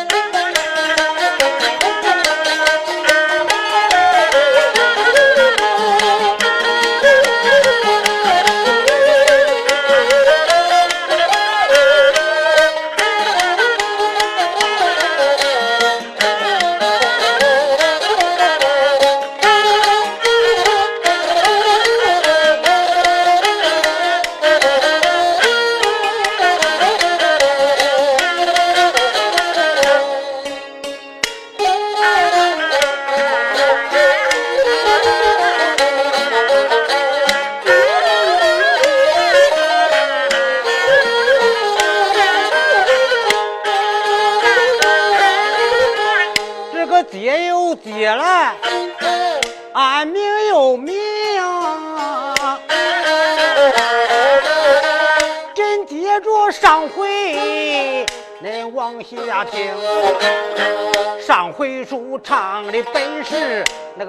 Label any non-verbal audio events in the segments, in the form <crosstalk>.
and I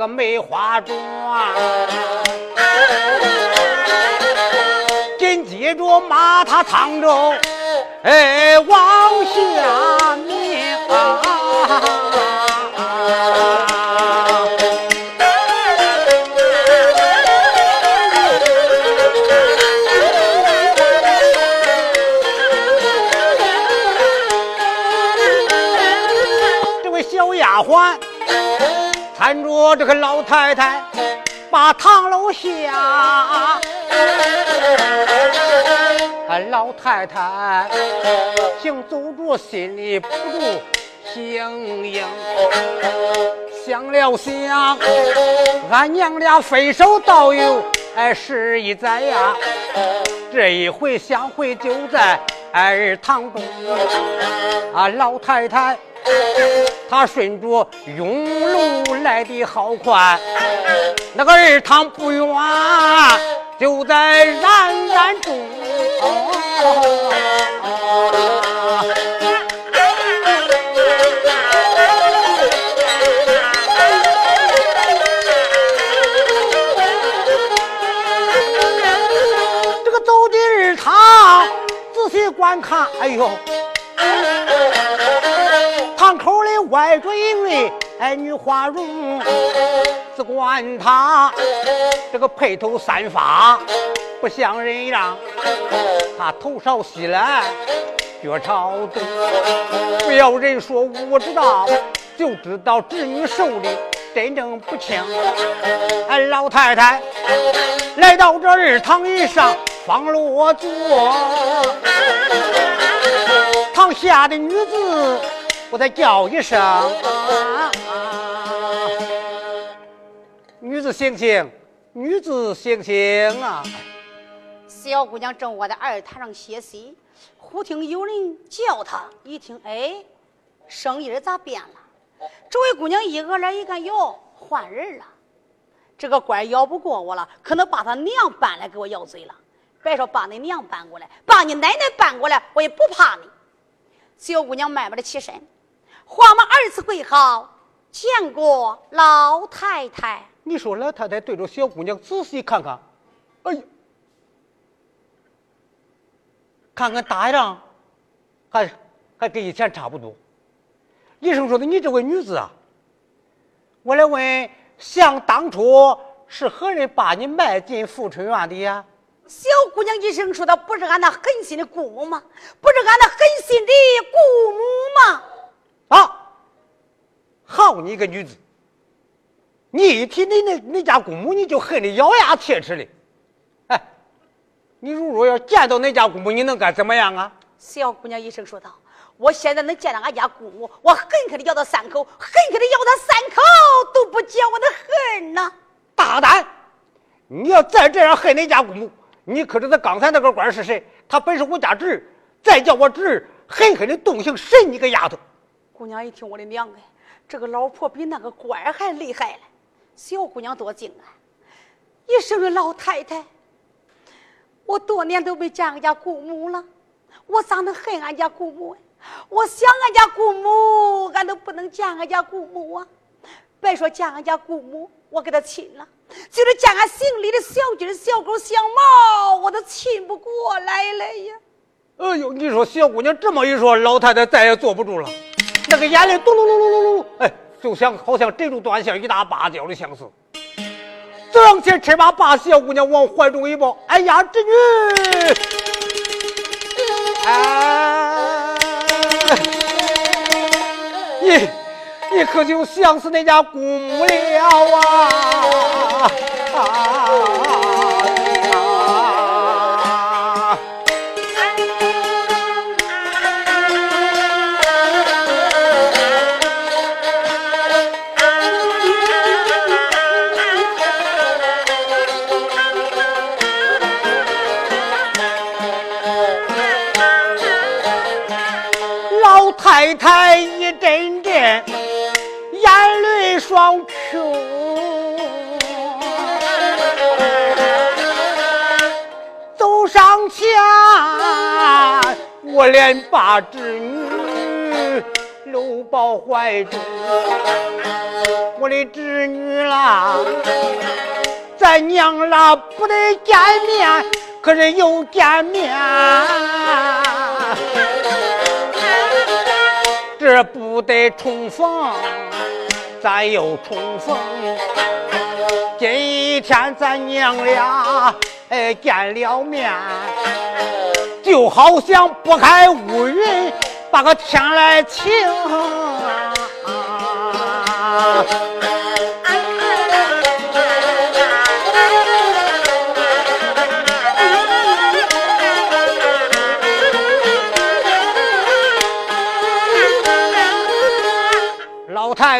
个梅花桩，紧接着马他沧州，哎，往下这个老太太，把堂楼下。老太太行走着，心里不住心硬。想了想，俺娘俩分手倒有哎十一载呀，这一回相会就在二堂中。啊，老太太。他顺着庸路来的好快，那个二堂不远，就在冉冉中。这个走的二堂，仔细观看，哎呦！口里歪着一位哎女花容，只管她这个披头散发不像人样，她头朝西来脚朝东，不要人说我知道，就知道侄女受的真正不轻。哎，老太太来到这二堂以上方落座，堂下的女子。我再叫一声，女子醒醒，女子醒醒啊！小姑娘正窝在二榻上歇息，忽听有人叫她，一听，哎，声音咋变了？这位姑娘一额脸一看，哟，换人了。这个官咬不过我了，可能把他娘搬来给我要罪了。别说把你娘搬过来，把你奶奶搬过来，我也不怕你。小姑娘慢慢的起身。慌忙二次跪好，见过老太太。你说老太太对着小姑娘仔细看看，哎呀，看看大样，还还跟以前差不多。医生说的，你这位女子啊，我来问，想当初是何人把你卖进富春院的呀？小姑娘医生说的：“不是俺那狠心的姑母吗？不是俺那狠心的姑母吗？”啊！好你个女子，你一提你那你家姑母，你就恨得咬牙切齿的。哎，你如若要见到那家姑母，你能干怎么样啊？小姑娘一声说道：“我现在能见到俺家姑母，我狠狠的咬他三口，狠狠的咬他三口，都不解我的恨呐！”大胆！你要再这样恨你家姑母，你可知道刚才那个官是谁？他本是我家侄儿，再叫我侄儿狠狠的动刑审你个丫头！姑娘一听，我的娘哎，这个老婆比那个官还厉害了。小姑娘多精啊！一声的老太太，我多年都没见俺家姑母了，我咋能恨俺家姑母？我想俺家姑母，俺都不能见俺家姑母啊！别说见俺家姑母，我给她亲了，就是见俺姓李的小鸡、小狗、小猫，我都亲不过来了呀！哎呦，你说小姑娘这么一说，老太太再也坐不住了。那个眼泪咚隆隆隆隆隆，哎，就像好像这种断线一大芭蕉的相似。走上前，趁把把小姑娘往怀中一抱，哎呀，侄女，哎，你你可就想死那家姑母了啊！太太一阵阵眼泪双琼，走上前，我连把侄女搂抱怀中。我的侄女啦，咱娘啦不得见面，可是又见面。这不得重逢，咱又重逢。今天咱娘俩哎见了面，就好像拨开乌云把个天来晴。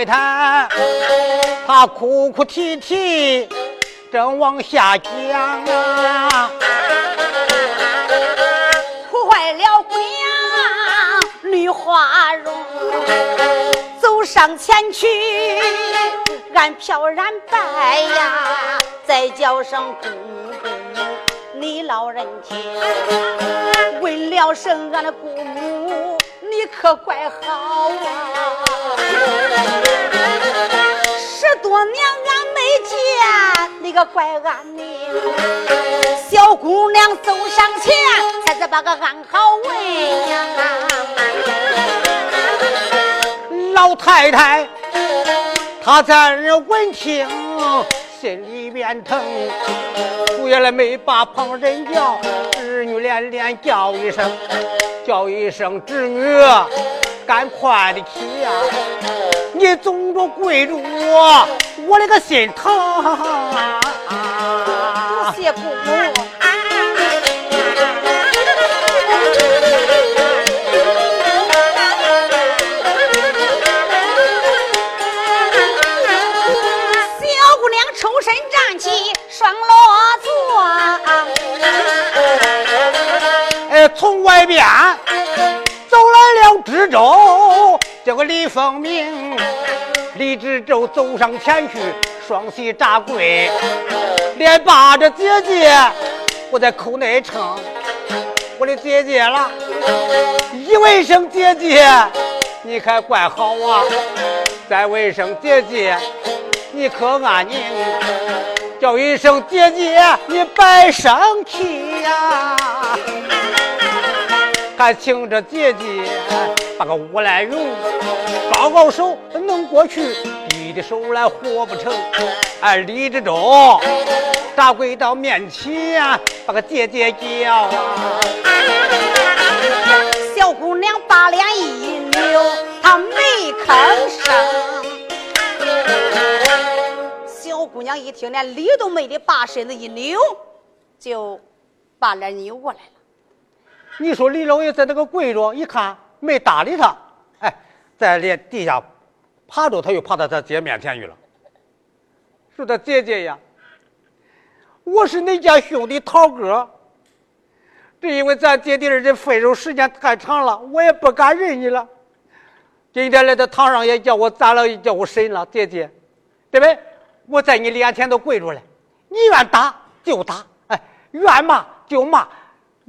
太太，她哭哭啼啼，正往下讲啊，哭坏了姑娘女花容，走上前去俺飘然拜呀，再叫声姑姑，你老人家，问了声俺的姑母，你可怪好啊。十多年俺没见，你个怪俺宁。小姑娘走上前，才才把个安好问呀。老太太，她在这闻听，心里边疼，不也来没把旁人叫，侄女连连叫一声，叫一声侄女。赶快的去呀！你总着跪着我，我那个心疼。多谢姑母。从外边。走来了知州，叫个李凤鸣。李知州走上前去，双膝扎跪，连把着姐姐，我在口内称我的姐姐了。一问声姐姐，你可怪好啊；再问声姐姐，你可安宁？叫一声姐姐，你别生气呀。还请着姐姐把个乌来容，高高手能过去，低的手来活不成。哎，李志忠大跪到面前，把个姐姐叫。小姑娘把脸一扭，她没吭声。小姑娘一听，连理都没的，把身子一扭，就把脸扭过来了。你说李老爷在那个跪着，一看没搭理他，哎，在连地下爬着，他又爬到他姐面前去了。说他姐姐呀，我是你家兄弟涛哥，这因为咱姐弟二人分手时间太长了，我也不敢认你了。今天来到堂上也叫我咋了，也叫我审了，姐姐，对不对？我在你脸前都跪着了，你愿打就打，哎，愿骂就骂。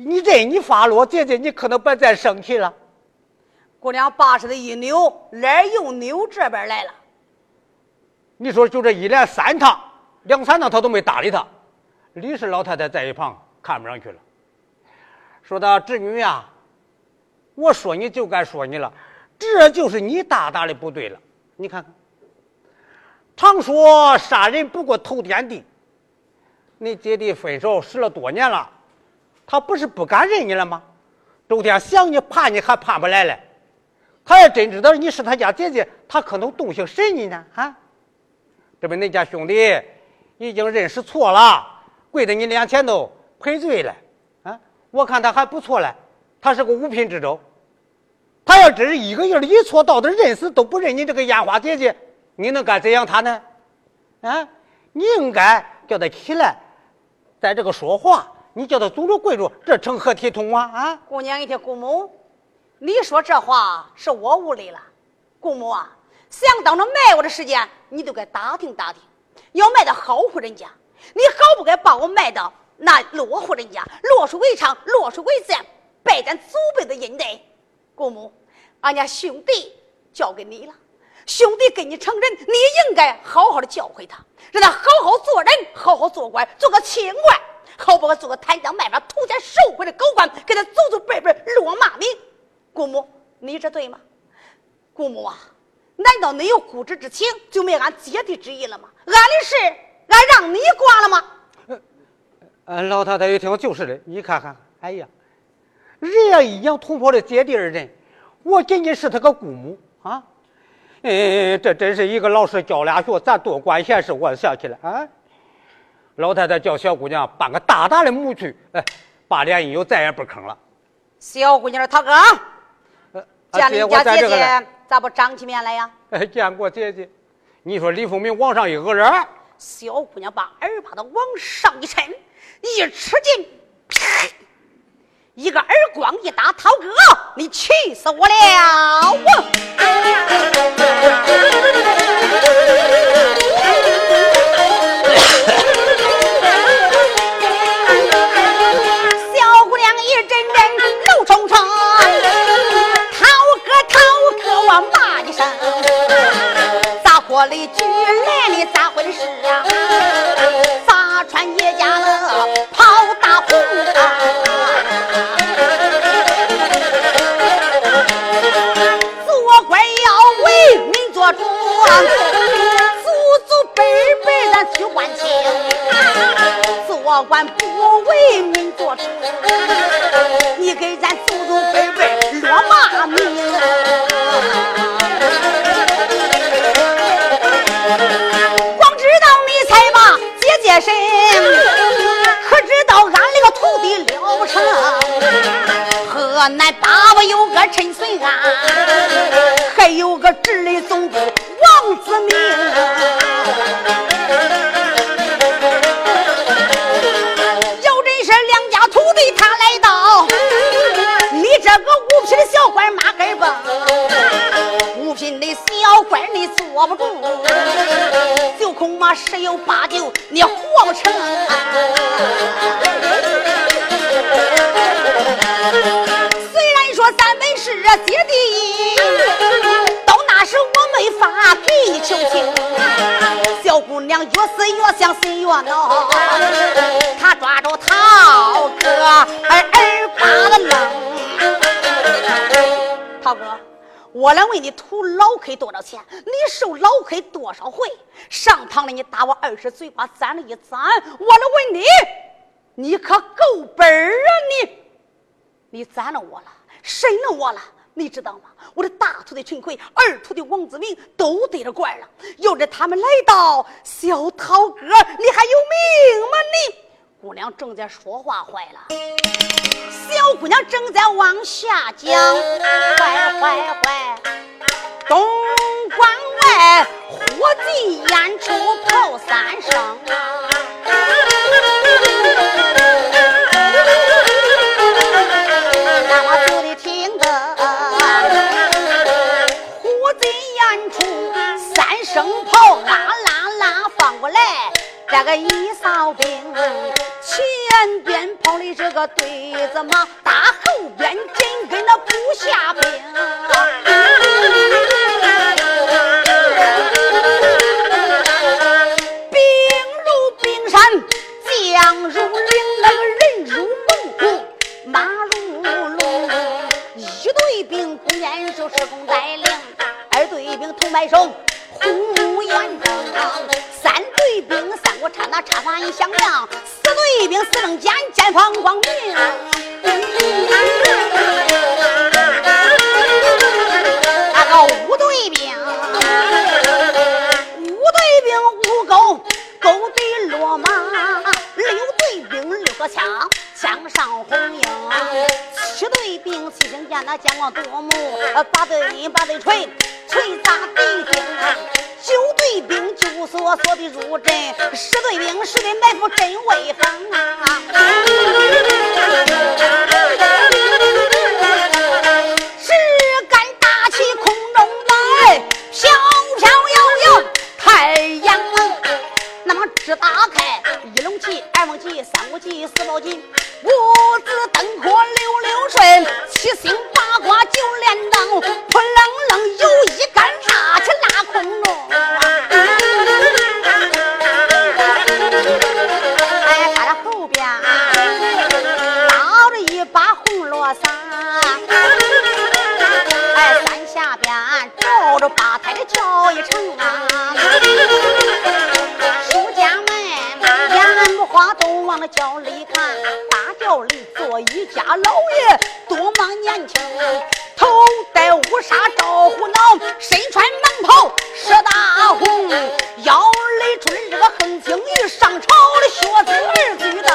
你这你发落，姐姐，你可能别再生气了。姑娘把身子一扭，脸又扭这边来了。你说就这一连三趟，两三趟他都没搭理他。李氏老太太在一旁看不上去了，说道：“侄女呀，我说你就该说你了，这就是你大大的不对了。你看看，常说杀人不过头点地。你姐弟分手十了多年了，他不是不敢认你了吗？周天想你怕你还怕不来了。他要真知道你是他家姐姐，他可能动心审你呢。啊，这不，恁家兄弟已经认识错了，跪在你脸前头赔罪了。啊，我看他还不错嘞，他是个五品知州。他要真是一个劲的一错到底认死都不认你这个烟花姐姐，你能敢怎样他呢？啊，你应该叫他起来。在这个说话，你叫他祖宗跪住，这成何体统啊？啊！姑娘一听，姑母，你说这话是我无理了。姑母啊，想当着卖我的时间，你都该打听打听，要卖到好户人家，你好不该把我卖到那落户人家，落水为娼，落水为贱，败咱祖辈的阴德。姑母，俺家兄弟交给你了，兄弟跟你成人，你应该好好的教诲他。让他好好做人，好好做官，做个清官，好不好做个贪赃卖法、图钱受贿的狗官，给他祖祖辈辈落骂名。姑母，你这对吗？姑母啊，难道你有姑侄之情，就没俺姐弟之意了吗？俺的事，俺让你管了吗？呃，老太太一听就是的，你看看，哎呀，人家一样同婆的姐弟二人，我仅仅是他个姑母啊。哎，这真是一个老师教俩学，咱多管闲事。我想起来啊，老太太叫小姑娘搬个大大的木去，哎，把脸一扭再也不吭了。小姑娘，涛哥，见你家姐姐咋不长起面来呀？哎，见过姐姐。你说李凤鸣往上一讹人，小姑娘把耳巴子往上一抻，一吃劲，一个耳光一打，涛哥，你气死我了！<laughs> 咋活的举来你咋回事啊？咋穿叶家了跑大红啊？做官要为民做主，祖祖辈辈咱去还清。做官不为民做主，你给咱祖祖辈辈落骂名。可知道俺那个徒弟了成？河南八王有个陈水安，还有个直隶总督王子明。小官你坐不住，就恐怕十有八九你活不成。虽然说咱们是姐弟，到那时我没法给你求情。小姑娘越思越想，心越恼，她抓住涛哥耳耳巴子扔。涛哥，我来问你，图老 K 多少钱？你受老 K 多少回？上堂的你打我二十嘴巴，攒了一攒。我来问你，你可够本儿啊你！你攒了我了，审了我了，你知道吗？我的大徒弟陈奎，二徒弟王子明都得了官了。要是他们来到，小涛哥，你还有命吗？你姑娘正在说话，坏了。小姑娘正在往下讲，坏坏坏！东关外火急演出炮三声！那么就得听得火急演出三声炮，啦啦啦放过来，这个一扫兵。前边跑的这个对子马，打后边紧跟那部下兵。兵如冰山，将如岭，那个人如猛虎，马如龙。一队兵不言就是公带领，二队兵同摆手呼延征，三队兵三国插那插法一响亮，四队兵四棱尖，尖放光明。那个五队兵，五队兵五钩钩对落马，六队兵六个枪江上红缨，七对兵七星剑那剑光夺目，八队八对锤锤砸敌军，九对兵九索索的入阵，十对兵十的埋伏真威风啊！打开一龙旗、二龙旗、三五旗、四宝旗，五子登科六六顺，七星八卦九连灯，扑棱棱有一杆拉起拉空中。哎，他的后边拉着一把红罗伞，哎，伞下边罩着八抬的轿一乘啊。往那轿里看，大轿里坐一家老爷，多么年轻，头戴乌纱罩虎脑，身穿蟒袍射大红，腰里穿这个横青玉，上朝的学子儿举当。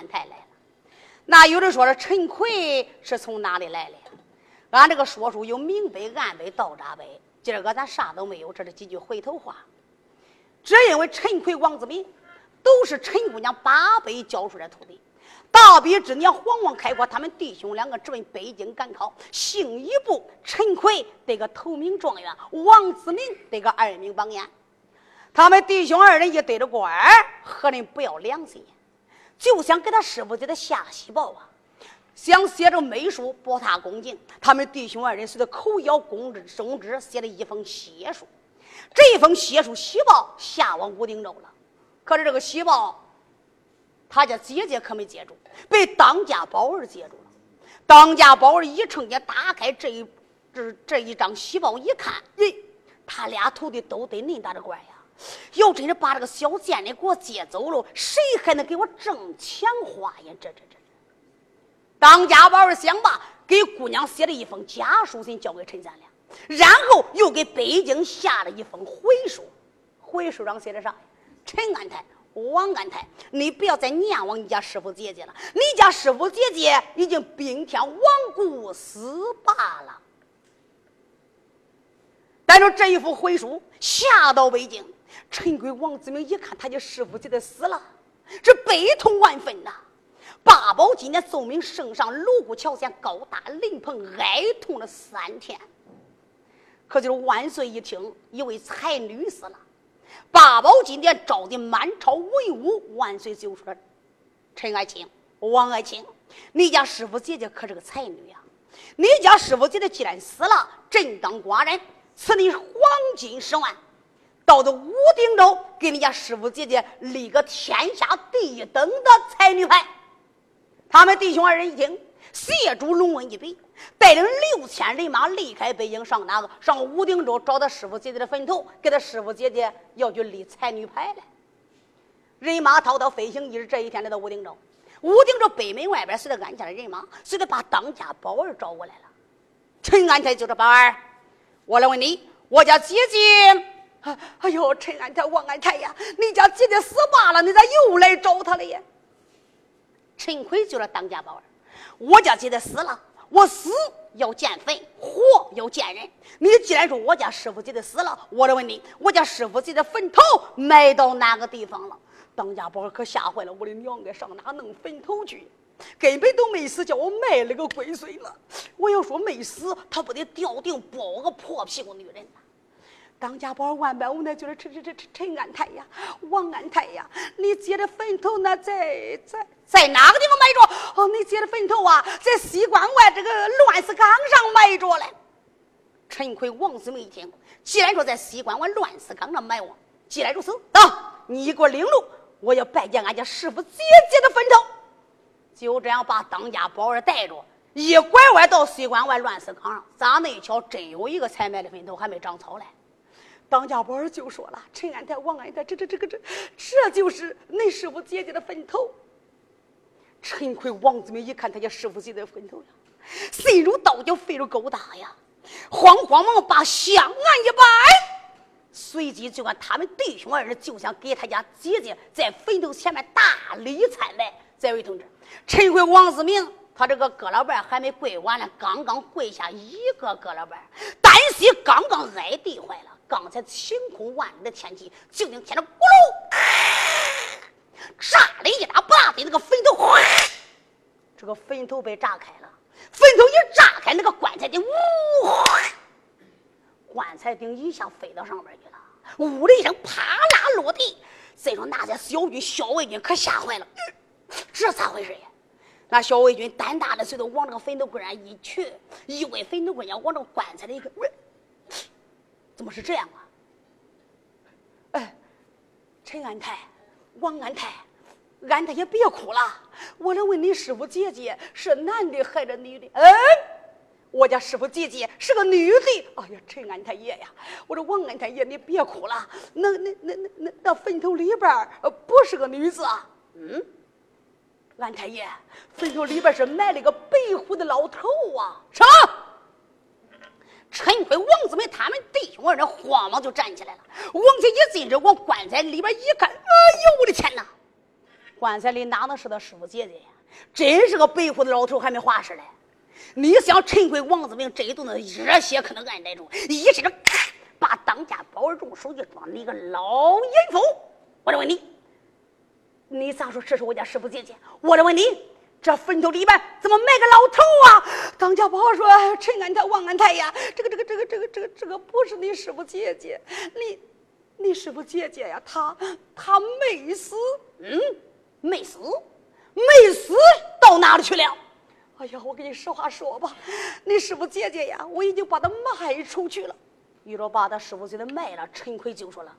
安泰来了。那有人说了，陈奎是从哪里来的？俺这个说书有明碑、暗碑、道札碑，今儿个咱啥都没有，这是几句回头话。只因为陈奎、王子明都是陈姑娘八辈教出来的徒弟。大比之年，皇王开国，他们弟兄两个直奔北京赶考，姓一部，陈奎得个头名状元，王子明得个二名榜眼。他们弟兄二人一对着官儿，何人不要良心？就想给他师傅给他下喜报啊！想写着美书博他恭敬，他们弟兄二人随着口咬公之中之写了一封血书。这一封血书喜报下往武定州了，可是这个喜报，他家姐姐可没接住，被当家宝儿接住了。当家宝儿一趁眼打开这一这这一张喜报一看，咦，他俩徒弟都得恁大的官呀！要真是把这个小贱的给我接走了，谁还能给我挣钱花呀？这这这！当家宝儿想罢，给姑娘写了一封家书信，交给陈三良，然后又给北京下了一封回书。回书上写的啥？陈安泰、王安泰，你不要再念往你家师傅姐姐了，你家师傅姐姐已经冰天亡故死罢了。但是这一幅回书下到北京，陈贵、王子明一看他家师傅姐姐死了，这悲痛万分呐。八宝今年奏明圣上卢沟桥县高大灵棚，哀痛了三天。可就是万岁一听，一位才女死了。八宝金殿招的满朝文武，万岁就说：“陈爱卿、王爱卿，你家师傅姐姐可是个才女呀！你家师傅姐姐既然死了，朕当寡人赐你黄金十万。到这武定州，给你家师傅姐姐立个天下第一等的才女牌。他们弟兄二人一听，谢主龙文一笔，带领六千人马离开北京，上哪个？上武定州找他师傅姐姐的坟头，给他师傅姐姐要去立才女牌来。人马滔滔飞行一日，这一天来到武定州。武定州北门外边，随着安家的人马，随着把当家宝儿找过来了。陈安泰就说：“宝儿，我来问你，我家姐姐……哎呦，陈安泰、王安泰呀，你家姐姐死罢了，你咋又来找他了呀？”陈奎就是当家宝儿，我家姐姐死了，我死要见坟，活要见人。你既然说我家师傅姐姐死了，我来问你，我家师傅姐姐坟头埋到哪个地方了？当家宝儿可吓坏了，我的娘啊，上哪弄坟头去？根本都没死，叫我卖了个龟孙了。我要说没死，他不得吊定包个破屁股女人！当家宝万般无奈，就是陈陈陈陈陈安泰呀，王安泰呀，你姐的坟头那在在在哪个地方埋着？哦，你姐的坟头啊，在西关外这个乱石岗上埋着嘞。陈奎、王子梅一听，既然说在西关外乱石岗上埋我，既然如此，啊，你给我领路，我要拜见俺家师傅姐姐的坟头。就这样把当家宝儿带着，一拐弯到西关外乱石岗上，咋那一瞧，真有一个才埋的坟头，还没长草嘞。当家宝儿就说了：“陈安泰、王安泰，这这这个这，这就是恁师傅姐姐的坟头。”陈奎、王子明一看他家师傅姐姐的坟头呀，心如刀绞，肺如狗打呀，慌慌忙把香案一摆，随即就按他们弟兄二人就想给他家姐姐在坟头前面大礼参拜。这位同志，陈奎、王子明。他这个哥老伴还没跪完呢，刚刚跪下一个哥老伴，单膝刚刚挨地坏了。刚才晴空万里的天气，就听天上咕噜，炸了一大不大的那个坟头，这个坟头被炸开了。坟头一炸开，那个棺材顶呜，棺材顶一下飞到上边去了，呜的一声啪啦落地。再说那些小军、小卫军可吓坏了，这咋回事呀？那小卫军胆大的，随着往这个坟头棍上一去，一歪坟头棍要往这个棺材里一喂，怎么是这样啊？哎，陈安泰、王安泰，安泰也别哭了。我来问你，师傅姐姐是男的还是女的？嗯，我家师傅姐姐是个女的。哎呀，陈安太爷呀，我说王安太爷，你别哭了。那那那那那那坟头里边不是个女子啊？嗯。安太爷，坟头里边是埋了个白胡子老头啊！什么？陈奎、王子梅他们弟兄二人慌忙就站起来了，往前一进，这往棺材里边一看，哎呦我的天哪！棺材里哪能是他师傅姐姐呀？真是个白胡子老头，还没化尸嘞！你想，陈奎、王子明这一顿的热血可能按耐住，一伸手，把当家宝儿中手就抓你个老淫妇！我就问你。你咋说这是我家师傅姐姐？我来问你，这坟头里边怎么埋个老头啊？当家宝说：“陈安泰、王安泰呀，这个、这个、这个、这个、这个、这个不是你师傅姐姐，你、你师傅姐姐呀，她她没死，嗯，没死，没死到哪里去了？哎呀，我跟你实话说吧，你师傅姐姐呀，我已经把她卖出去了。遇着把他师傅姐姐卖了，陈奎就说了。”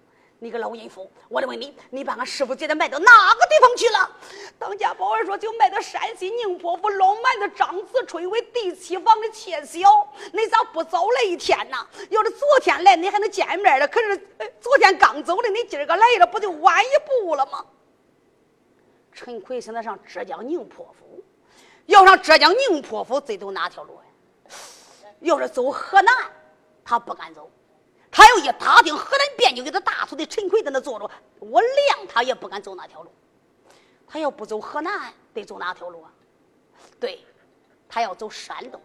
你个老淫妇！我得问你，你把俺师傅姐姐卖到哪个地方去了？当家宝儿说，就卖到山西宁波府老蛮子张子春为第七房的妾小。你咋不早来一天呢？要是昨天来，你还能见面了。可是昨天刚走的，你今儿个来了，不就晚一步了吗？陈奎现在上浙江宁波府，要上浙江宁波府，得走哪条路呀？要是走河南，他不敢走。他要一打听河南边境，给他大粗的陈奎在那坐着，我谅他也不敢走那条路。他要不走河南，得走哪条路啊？对，他要走山东。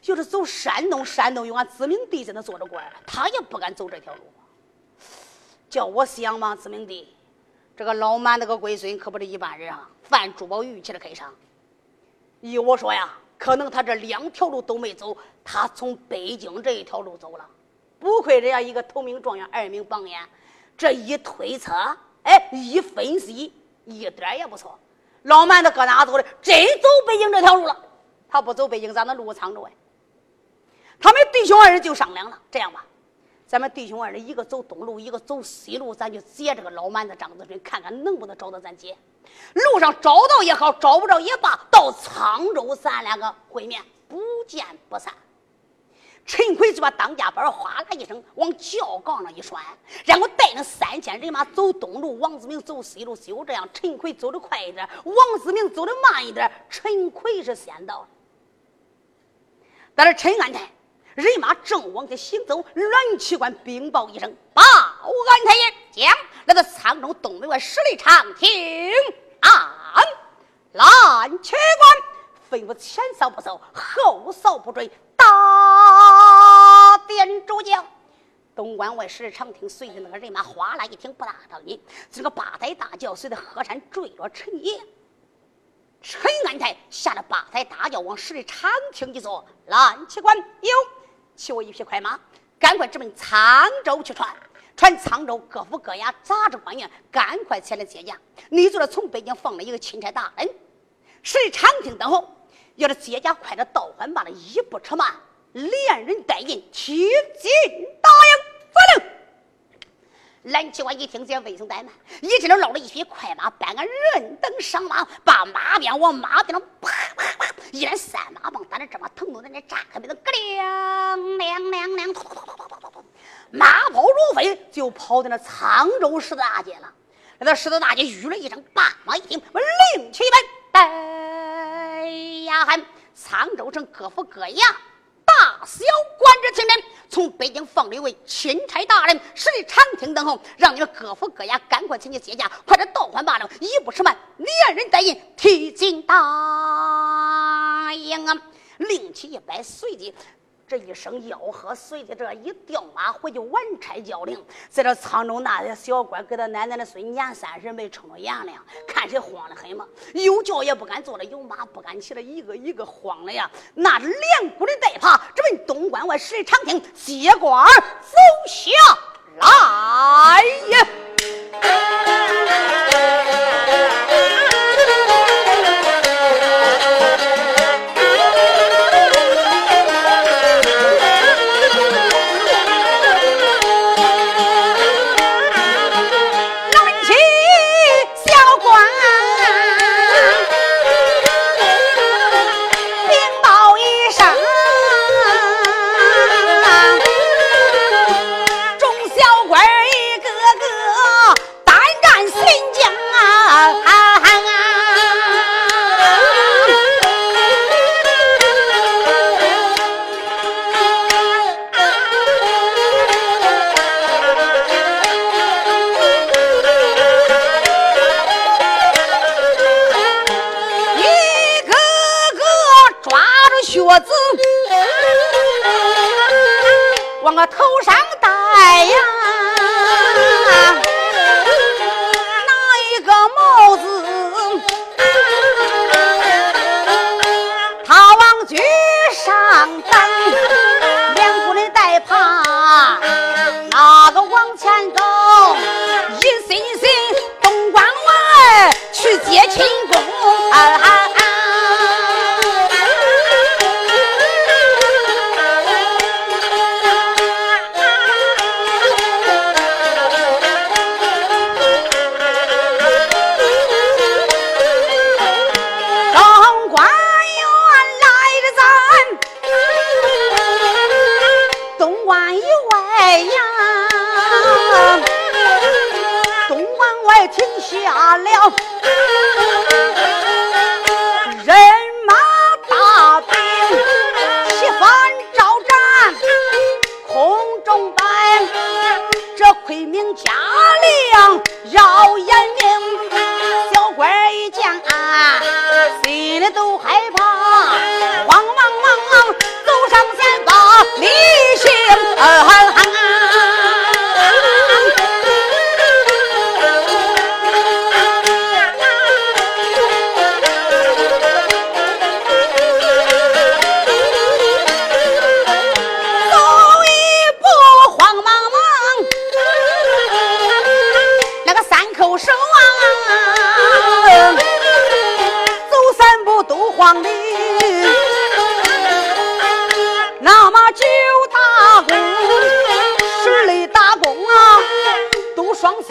就是走山东，山东有俺子明弟在那坐着官，他也不敢走这条路。叫我想嘛，子明弟，这个老满那个龟孙可不是一般人啊，犯珠宝玉器的开商。依我说呀，可能他这两条路都没走，他从北京这一条路走了。不愧人家一个头名状元，二名榜眼，这一推测，哎，一分析，一点也不错。老蛮子搁哪走的？真走北京这条路了。他不走北京，咋那路藏着哎？他们弟兄二人就商量了，这样吧，咱们弟兄二人，一个走东路，一个走西路，咱就接这个老蛮子张子春，看看能不能找到咱姐。路上找到也好，找不着也罢，到沧州咱两个会面，不见不散。陈奎就把当家板哗啦一声往轿杠上一拴，然后带着三千人马走东路，王子明走西路。就这样，陈奎走的快一点，王子明走的慢一点。陈奎是先到了，但是陈安泰人马正往前行走，栾旗官禀报一声：“报安太爷，将来到沧州东门外十里长亭安。”蓝旗官吩咐前扫不走，后扫不追。大殿主教，东关外十里长亭，随着那个人马哗啦一听，不大当音，这个八抬大轿随着河山坠落陈爷。陈安泰下了八抬大轿往十里长亭一坐，蓝旗官有，骑我一匹快马，赶快直奔沧州去传，传沧州各府各衙杂志官员，赶快前来接驾。你就是从北京放了一个钦差大人，十里长亭等候。要是接驾快的倒换罢了，一步车慢，连人带印提进大营，发令。蓝旗官一听见，未曾怠慢，一阵子捞了一匹快马，搬个人等上马，把马鞭往马鞭上啪啪啪，一连三马棒，打的这么疼痛在那炸开，没得咯亮亮亮亮，马跑如飞，就跑到那沧州十字大街了。那十字大街吁了一声，叭马一听，我令旗奔。呀喊！沧州城各府各衙小官职听人，从北京放了一位钦差大人，十里长亭等候，让你们各府各衙赶快请去接驾，快点倒换罢了，一不迟慢，连人带印提进大营啊！令旗一百，随即。这一声吆喝，随着这一调马回去完差交令。在这沧州那些小官给他奶奶的孙年三十没撑着眼了，看谁慌的很嘛？有轿也不敢坐了，有马不敢骑了，一个一个慌了呀！那连鼓的带耙，直奔东关外十里长亭接官走下来呀！十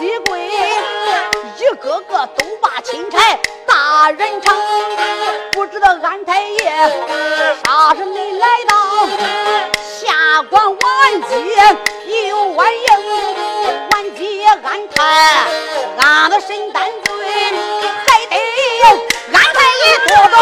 一个个都把钦差大人称。不知道安太爷啥时没来到？下官晚节有晚应，晚节安太俺的神担罪，还得安太爷多多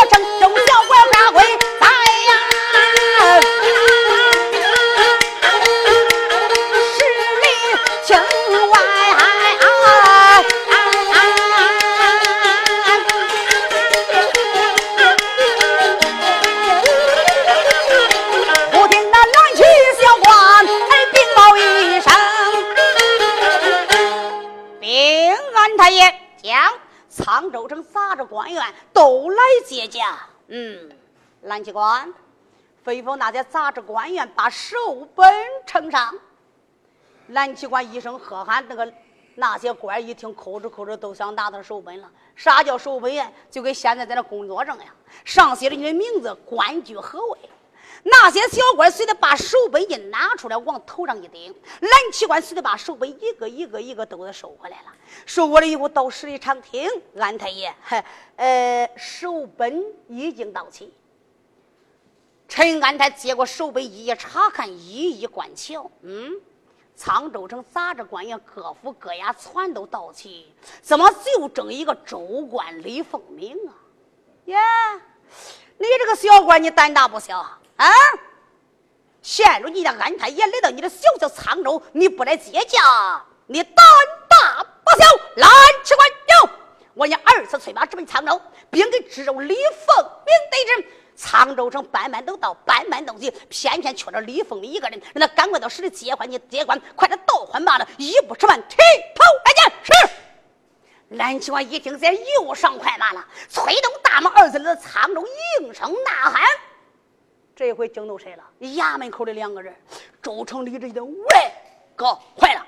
我真姐姐。嗯。蓝旗官吩咐那些杂志官员把手本呈上。蓝旗官一声喝喊，那个那些官一听，抠着抠着都想拿他手本了。啥叫手本呀？就跟现在在那工作证呀，上写着你的名字，官居何位。那些小官随着把手本一拿出来，往头上一顶，蓝旗官随着把手本一个一个一个都给收回来了。收过来以后，到十里长亭，安太爷，呃，手本已经到齐。陈安泰接过手本，一一查看，一一观瞧。嗯，沧州城杂志官员各府各衙全都到齐，怎么就整一个州官李凤鸣啊？耶，你这个小官，你胆大不小啊！现如今的安泰也来到你的小小沧州，你不来接驾，你胆大不小！蓝旗官有，我娘二次催马直奔沧州，并给知州李凤鸣得知。沧州城班班都到，班班都去，偏偏缺着李凤的一个人，让他赶快到市里接管你接管，快点倒换罢了，一不吃饭，提头来见。是。蓝青官一听，这又上快马了，催动大马，儿子的沧州应声呐喊。这回惊动谁了？衙门口的两个人，周成、李志一喂，哥，坏了！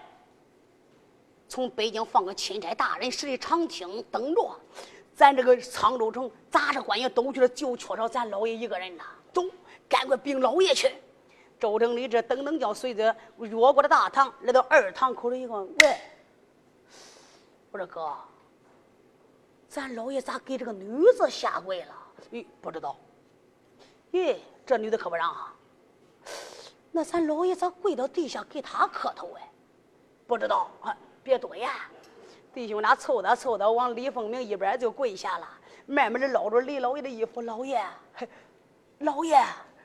从北京放个钦差大人，十里长厅等着。咱这个沧州城杂志官员都去了就缺少咱老爷一个人呐，走，赶快禀老爷去。周成礼这等等叫随着越过了大堂，来到二堂口里一个，喂，我说哥，咱老爷咋给这个女子下跪了？咦，不知道。咦，这女的可不让啊。那咱老爷咋跪到地下给她磕头哎？不知道，别多言。弟兄俩凑到凑到，往李凤鸣一边就跪下了，慢慢的捞着李老爷的衣服。老爷，老爷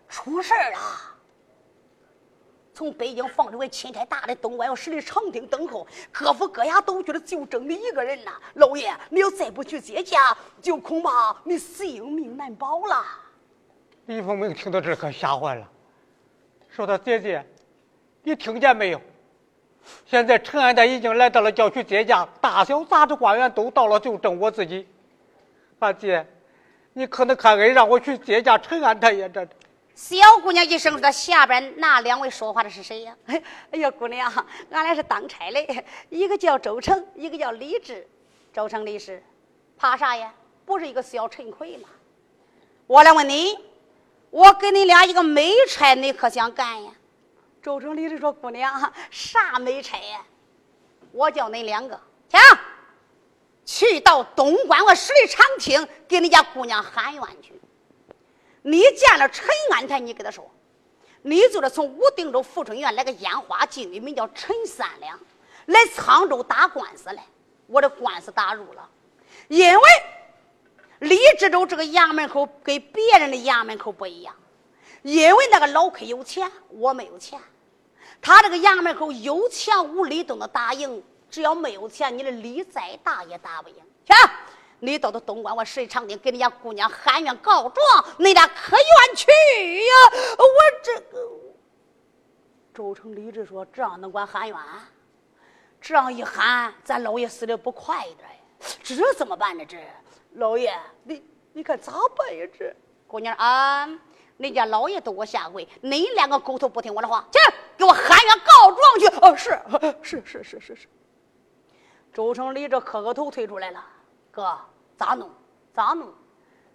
出事了！从北京放这位钦差大的东关要十里长亭等候，各府各衙都觉得就争你一个人呐。老爷，你要再不去接驾，就恐怕你性命难保了。李凤鸣听到这可吓坏了，说他：“姐姐，你听见没有？”现在陈安泰已经来到了郊区接驾，大小杂志官员都到了，就剩我自己。阿姐，你可能看恩让我去接驾陈安泰呀？这小姑娘一声说：“下边那两位说话的是谁呀？” <laughs> 哎呀，姑娘，俺俩是当差的，一个叫周成，一个叫李志。周成李氏，怕啥呀？不是一个小陈奎吗？我来问你，我给你俩一个美差，你可想干呀？周成礼说：“姑娘，<laughs> 啥美差呀？我叫恁两个，行，去到东关我十里长亭，给你家姑娘喊冤去。你见了陈安泰，你给他说，你就是从武定州富春院来个烟花妓女，名叫陈三两，来沧州打官司来。我的官司打入了，因为李知州这个衙门口跟别人的衙门口不一样，因为那个老柯有钱，我没有钱。”他这个衙门口有钱无理都能打赢，只要没有钱，你的理再大也打不赢。去，你到到东关，我十里长亭给你家姑娘喊冤告状，你俩可愿去呀？我这个周成李治说：“这样能管喊冤？这样一喊，咱老爷死的不快一点？这怎么？办呢？这老爷，你你看咋办呀？这姑娘啊，你家老爷都给我下跪，你两个狗头不听我的话，去给我喊冤告状去！哦，是是是是是是。周成李这磕个头退出来了。哥，咋弄？咋弄？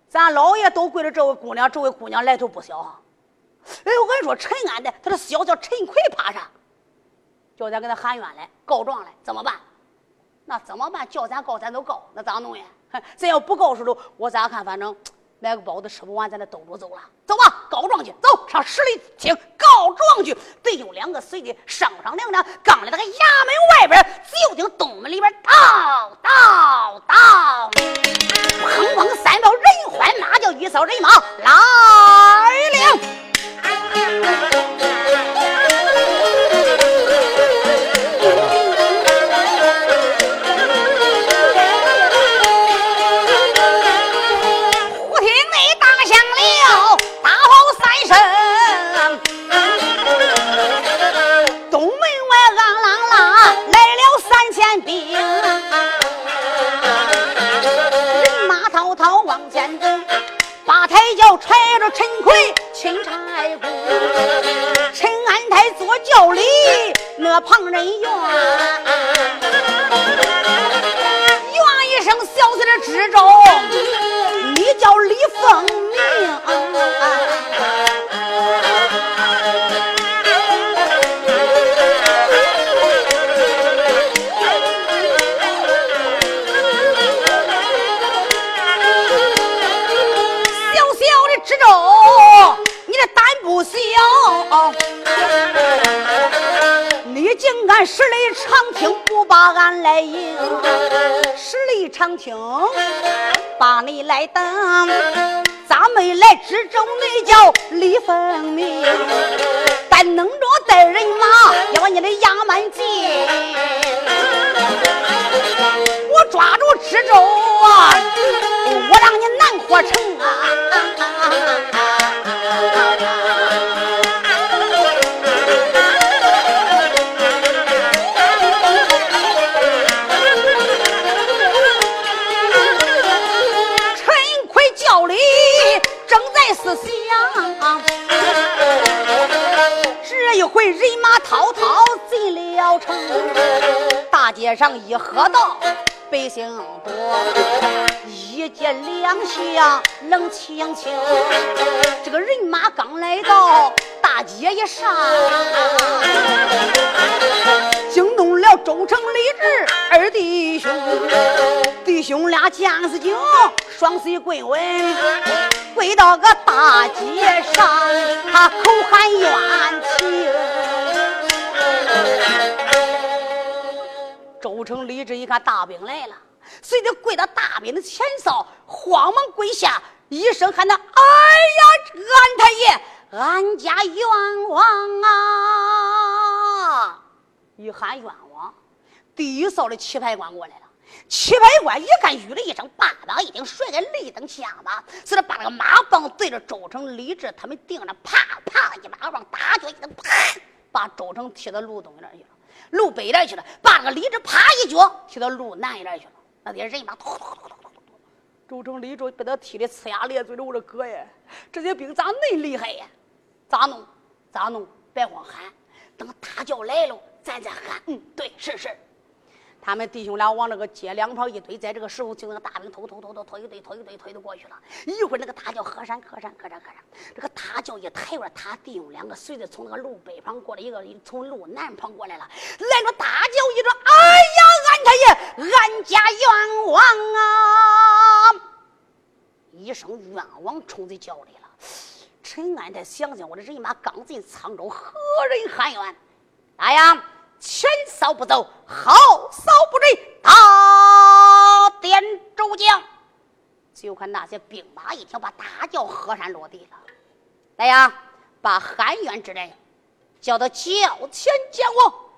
咱老爷都跪着这位姑娘，这位姑娘来头不小啊！哎，我跟你说，陈安的，他的小叫陈奎，怕啥？叫咱给他喊冤来，告状来，怎么办？那怎么办？叫咱告，咱都告，那咋弄呀？<laughs> 咱要不告时候，我咋看？反正买个包子吃不完，咱得兜着走了。走吧，告状去，走上十里厅告状去。弟兄两个随的上上两两，刚来那个衙门外边，就听东门里边到到到，砰砰三道人欢马叫，一扫人马来了。揣着陈奎请差公，陈安泰做教理，那旁人怨，里长亭把你来等，咱没来知州？你叫李凤鸣，但能着带人马要你的衙门进，我抓住知州啊，我让你难活成啊！城，大街上一喝道，百姓多，一见两相冷清清。这个人马刚来到大街一上，惊动了周成李治二弟兄，弟兄俩见死惊，双膝跪稳，跪到个大街上，他口喊冤情。周成李治一看大兵来了，随着跪到大兵的前哨，慌忙跪下，一声喊道：“哎呀，安太爷，俺家冤枉啊！”一喊冤枉，第一哨的棋牌官过来了。棋牌官一看，吁了一声，巴掌一顶，甩个雷灯下巴，似的把那个马棒对着周成李治他们盯着，啪啪一马棒打脚一蹬，啪，把周成踢到路东那去了。路北边去了，把那个李直啪一脚踢到路南边去了。那些人马突突突突突突，周成李治被他踢的呲牙咧嘴的。我说哥呀，这些兵咋恁厉害呀？咋弄？咋弄？别慌喊，等大叫来了，咱再喊。嗯，对，是是。他们弟兄俩往那个街两旁一堆，在这个时候，就那个大兵偷偷偷偷推一堆，推一堆，推都过去了。一会儿那个大轿喝山喝山喝山喝山，这个大轿一抬着，他弟兄两个随着从那个路北旁过来，一个从路南旁过来了。来着大轿一声：“哎呀，俺太爷，俺家冤枉啊！”一声冤枉冲在轿里了。陈安泰想想，我的人马刚进沧州，何人喊冤？大杨。前扫不走，后扫不追，大点周将。就看那些兵马一听，把大轿河山落地了。来呀，把韩元之人叫到轿前见我。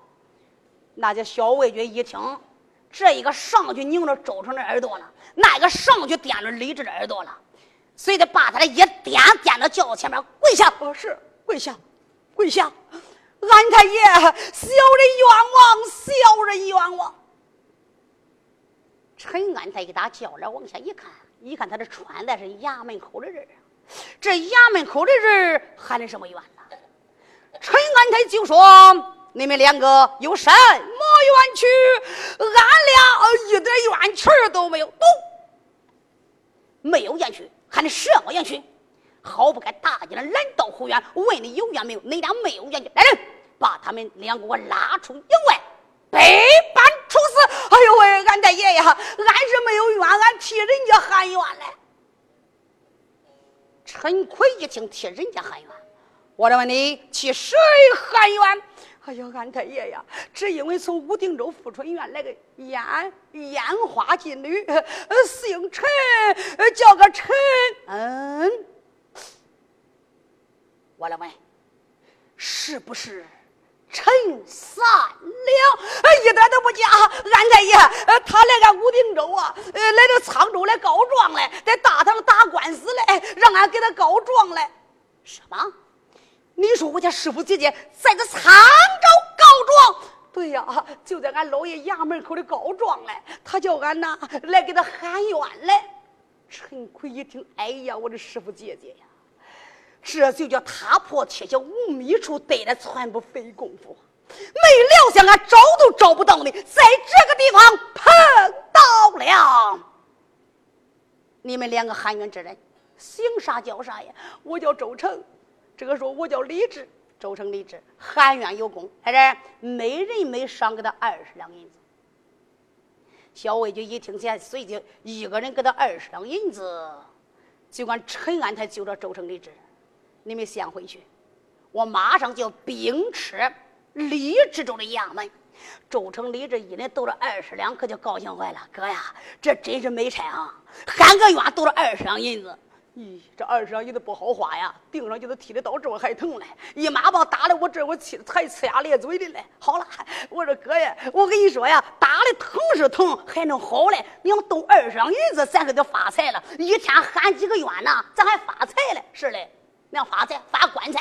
那些小卫军一听，这一个上去拧着周成的耳朵了，那一个上去点着李治的耳朵了，所以得把他的一点点到轿前面跪下。哦，是跪下，跪下！安太爷，小人冤枉，小人冤枉。陈安太一打轿帘往下一看，一看他这穿的是衙门口的人这衙门口的人喊的什么冤呐？陈安太就说：“你们两个有什么冤屈？俺俩一点冤屈都没有，都没有冤屈，喊的什么冤屈？好不该大惊的来到后院，问你有冤没有？你俩没有冤屈，来人，把他们两个我拉出营外，百般处死。哎呦喂，俺大爷呀，俺是没有冤，俺替人家喊冤嘞。”陈奎一听，替人家喊冤，我来问你，替谁喊冤？哎呀，俺太爷呀，只因为从武定州富春院来个烟烟花金女，姓陈，叫个陈。嗯，我来问，是不是？陈三两，一点都不假。安太爷，他来俺武定州啊，呃，来到沧州来告状来，在大堂打官司来，让俺给他告状来。什么？你说我家师傅姐姐在这沧州告状？对呀，就在俺老爷衙门口里告状来，他叫俺呐来给他喊冤来。陈奎一听，哎呀，我的师傅姐姐呀！这就叫踏破铁鞋无觅处，得来全不费功夫。没料想俺找都找不到你，在这个地方碰到了。你们两个喊冤之人，姓啥叫啥呀？我叫周成，这个说我叫李志。周成、李志喊冤有功，在这没人没赏给他二十两银子。小魏就一听见，随即一个人给他二十两银子，就管陈安才救了周成、李志。你们先回去，我马上就兵吃李志州的衙门。周成、李志一人斗了二十两，可就高兴坏了。哥呀，这真是没差啊！喊个冤斗了二十两银子，咦，这二十两银子不好花呀！顶上就是踢的到这我还疼嘞，一马棒打的我这我气才呲牙咧嘴的嘞。好了，我说哥呀，我跟你说呀，打的疼是疼，还能好嘞。你要斗二十两银子，咱可就发财了。一天喊几个冤呐，咱还发财嘞。是嘞。娘发财发棺材，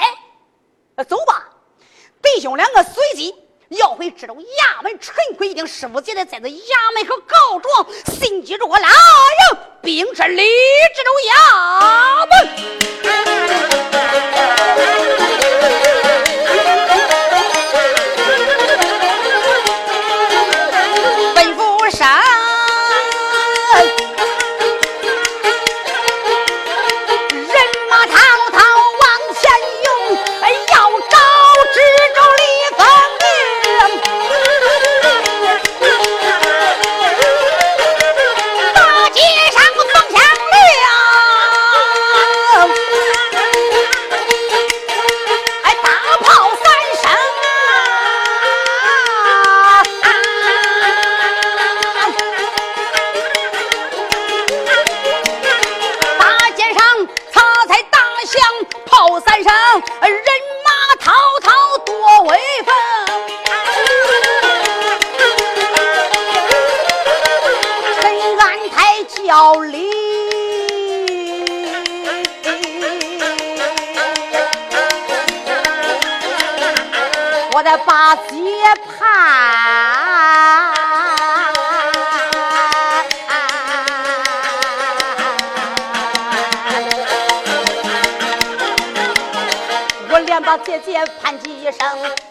走吧，弟兄两个随即要回知州衙门。陈奎一听师傅姐姐在这衙门口告状，心急如火，来呀，兵至李知州衙门，姐姐盼几声，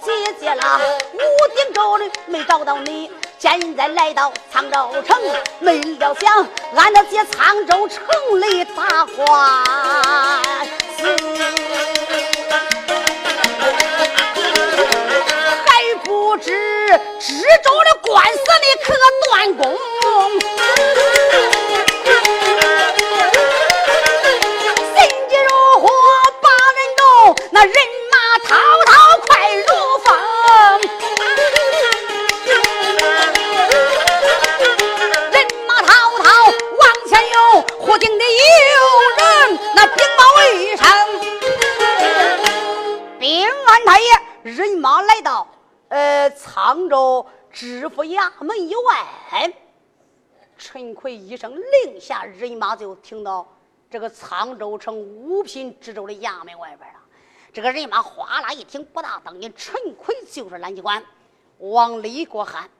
姐姐啦，武定州里没找到你，现在来到沧州城，没料想俺那姐沧州城里打官司，还不知知州的官司里可断供。大门以外。陈奎一声令下，人马就停到这个沧州城五品知州的衙门外边了。这个人马哗啦一听，不大当你陈奎就是蓝机关，往里给我喊，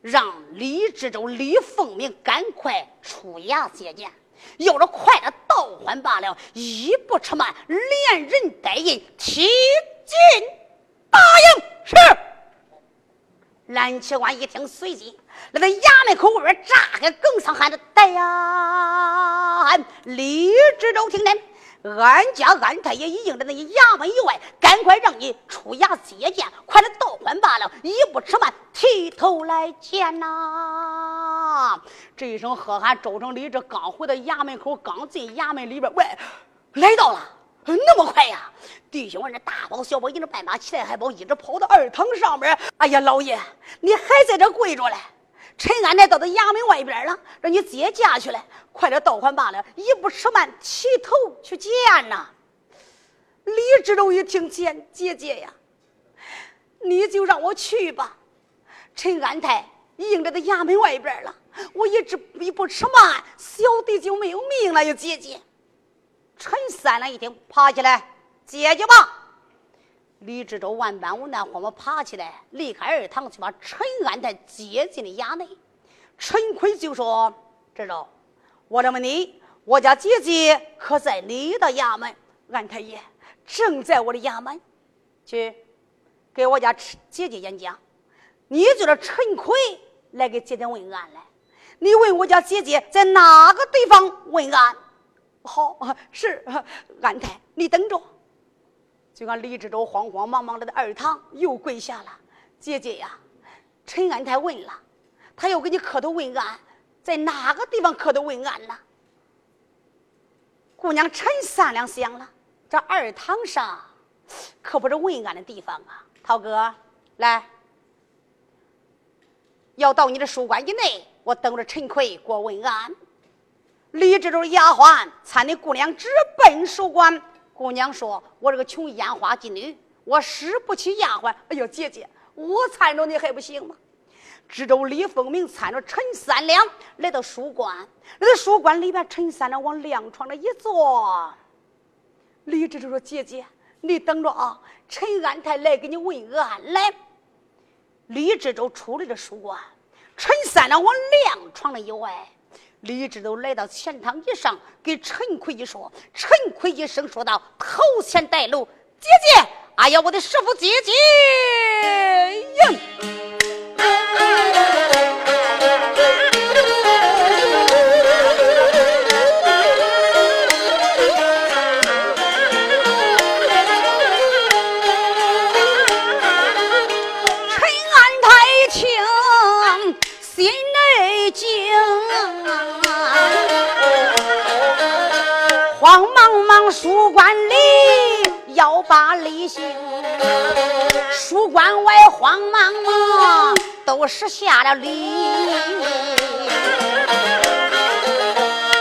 让李知州李凤鸣赶快出衙接见。有了快的倒换罢了，一不迟慢，连人带印提进答应是。蓝旗官一听，随即来到衙门口外边，炸开更上喊着：“带呀！李知州听见，俺家安太爷已经在那衙门以外，赶快让你出衙接见，快点倒换罢了，一不迟慢，提头来见呐！”这一声喝喊，周成李这刚回到衙门口，刚进衙门里边，喂，来到了。那么快呀！弟兄们，这大包小包一直半马起来，还包一直跑到二堂上边。哎呀，老爷，你还在这跪着嘞？陈安泰到到衙门外边了，让你接驾去了。快点到款罢了，一不迟慢，起头去见呐。李知州一听见姐姐呀，你就让我去吧。陈安泰应着在衙门外边了，我一直一不迟慢，小弟就没有命了呀，姐姐。陈三郎一听，爬起来，姐姐吧。李知州万般无奈，慌忙爬起来，离开二堂，去把陈安泰接进了衙内。陈奎就说：“知州，我来问你，我家姐姐可在你的衙门？”安太爷正在我的衙门，去给我家姐姐演讲。你就是陈奎来给姐姐问安来。你问我家姐姐在哪个地方问安？好，是安太，你等着。就看李知州慌慌忙忙的在二堂又跪下了。姐姐呀，陈安太问了，他要给你磕头问安，在哪个地方磕头问安呢？姑娘陈三两想了，这二堂上可不是问安的地方啊。涛哥，来，要到你的书馆以内，我等着陈奎过问安。李知州丫鬟搀的姑娘直奔书馆。姑娘说：“我这个穷烟花妓女，我使不起丫鬟。哎呦，姐姐，我搀着你还不行吗？”知州李凤鸣搀着陈三两来到书馆，来到书馆里边，陈三两往凉床上一坐。李知州说：“姐姐，你等着啊，陈安泰来给你问安来。”李知州出了这书馆，陈三两往凉床上一歪。李志都来到前堂一上，给陈奎一说。陈奎一声说道：“头前带路，姐姐，哎呀，我的师傅姐姐呀！”书馆里要把礼行，书馆外慌忙忙都是下了礼。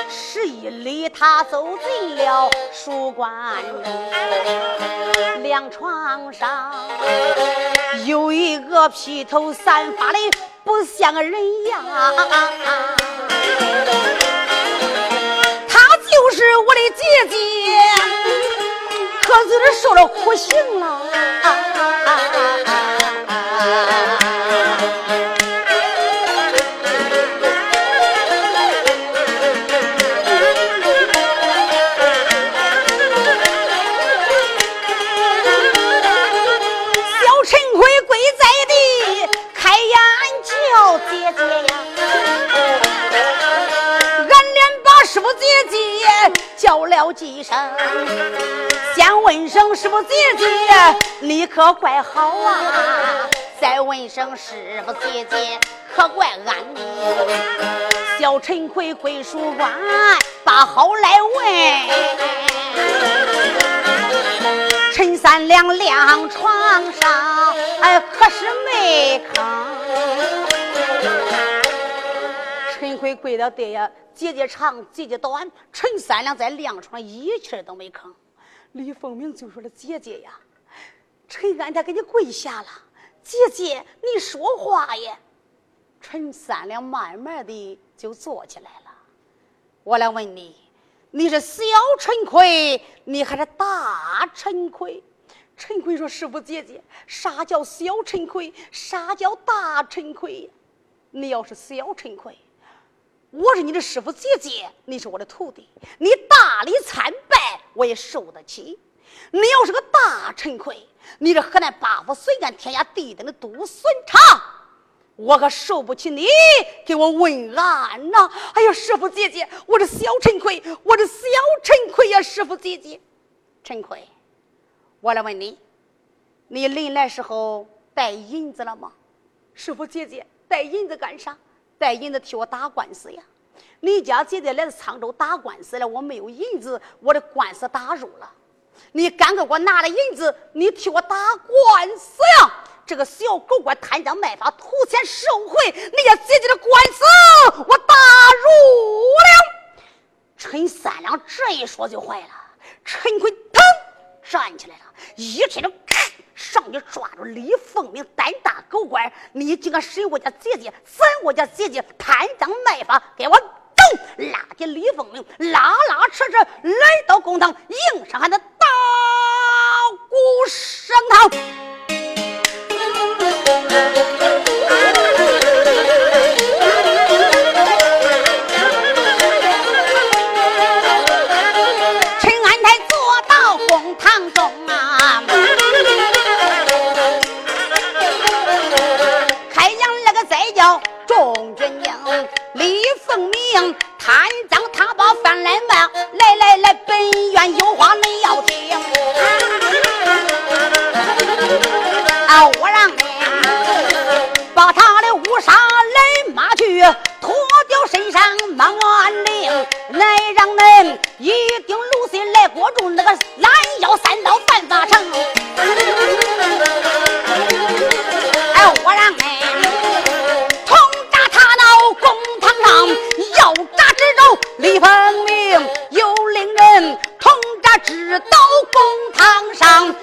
十一里，他走进了书馆，凉床上有一个披头散发的不像个人样。我的姐姐，可是受了苦刑了。了几声，先问声师傅姐姐，你可怪好啊？再问声师傅姐姐，可怪安妮？小陈奎归书馆，把好来问。陈三两两床上，哎，可是没吭。陈奎跪到地呀。姐姐长，姐姐短，陈三两在凉床一气都没吭。李凤鸣就说了：“姐姐呀，陈安泰给你跪下了。姐姐，你说话呀！”陈三两慢慢的就坐起来了。我来问你，你是小陈奎，你还是大陈奎？陈奎说：“师傅姐姐，啥叫小陈奎？啥叫大陈奎？你要是小陈奎，我是你的师傅姐姐，你是我的徒弟，你大礼参拜我也受得起。你要是个大陈奎，你这河南八府随安天下地等的都孙长，我可受不起你给我问安呐！哎呀，师傅姐姐，我的小陈奎，我的小陈奎呀，师傅姐姐，陈奎。”我来问你，你临来时候带银子了吗？师傅姐姐，带银子干啥？带银子替我打官司呀！你家姐姐来沧州打官司了，我没有银子，我的官司打入了。你赶快给我拿了银子，你替我打官司呀！这个小狗官贪赃卖法，图钱受贿，你家姐姐的官司我打入了。陈三两这一说就坏了，陈奎腾站起来了。一伸手，上去抓住李凤鸣，胆大狗官！你竟敢审我家姐姐，审我家姐姐贪赃卖法，给我走！拉起李凤鸣，拉拉扯扯来到公堂，硬上喊的大鼓声堂。众人应，李凤鸣贪赃他把饭来慢，来来来，本院有话你要听。啊，我让你把他的乌纱来抹去，脱掉身上满安令，来让恁一顶芦笋来裹住那个拦腰三刀犯法成。这刀工烫伤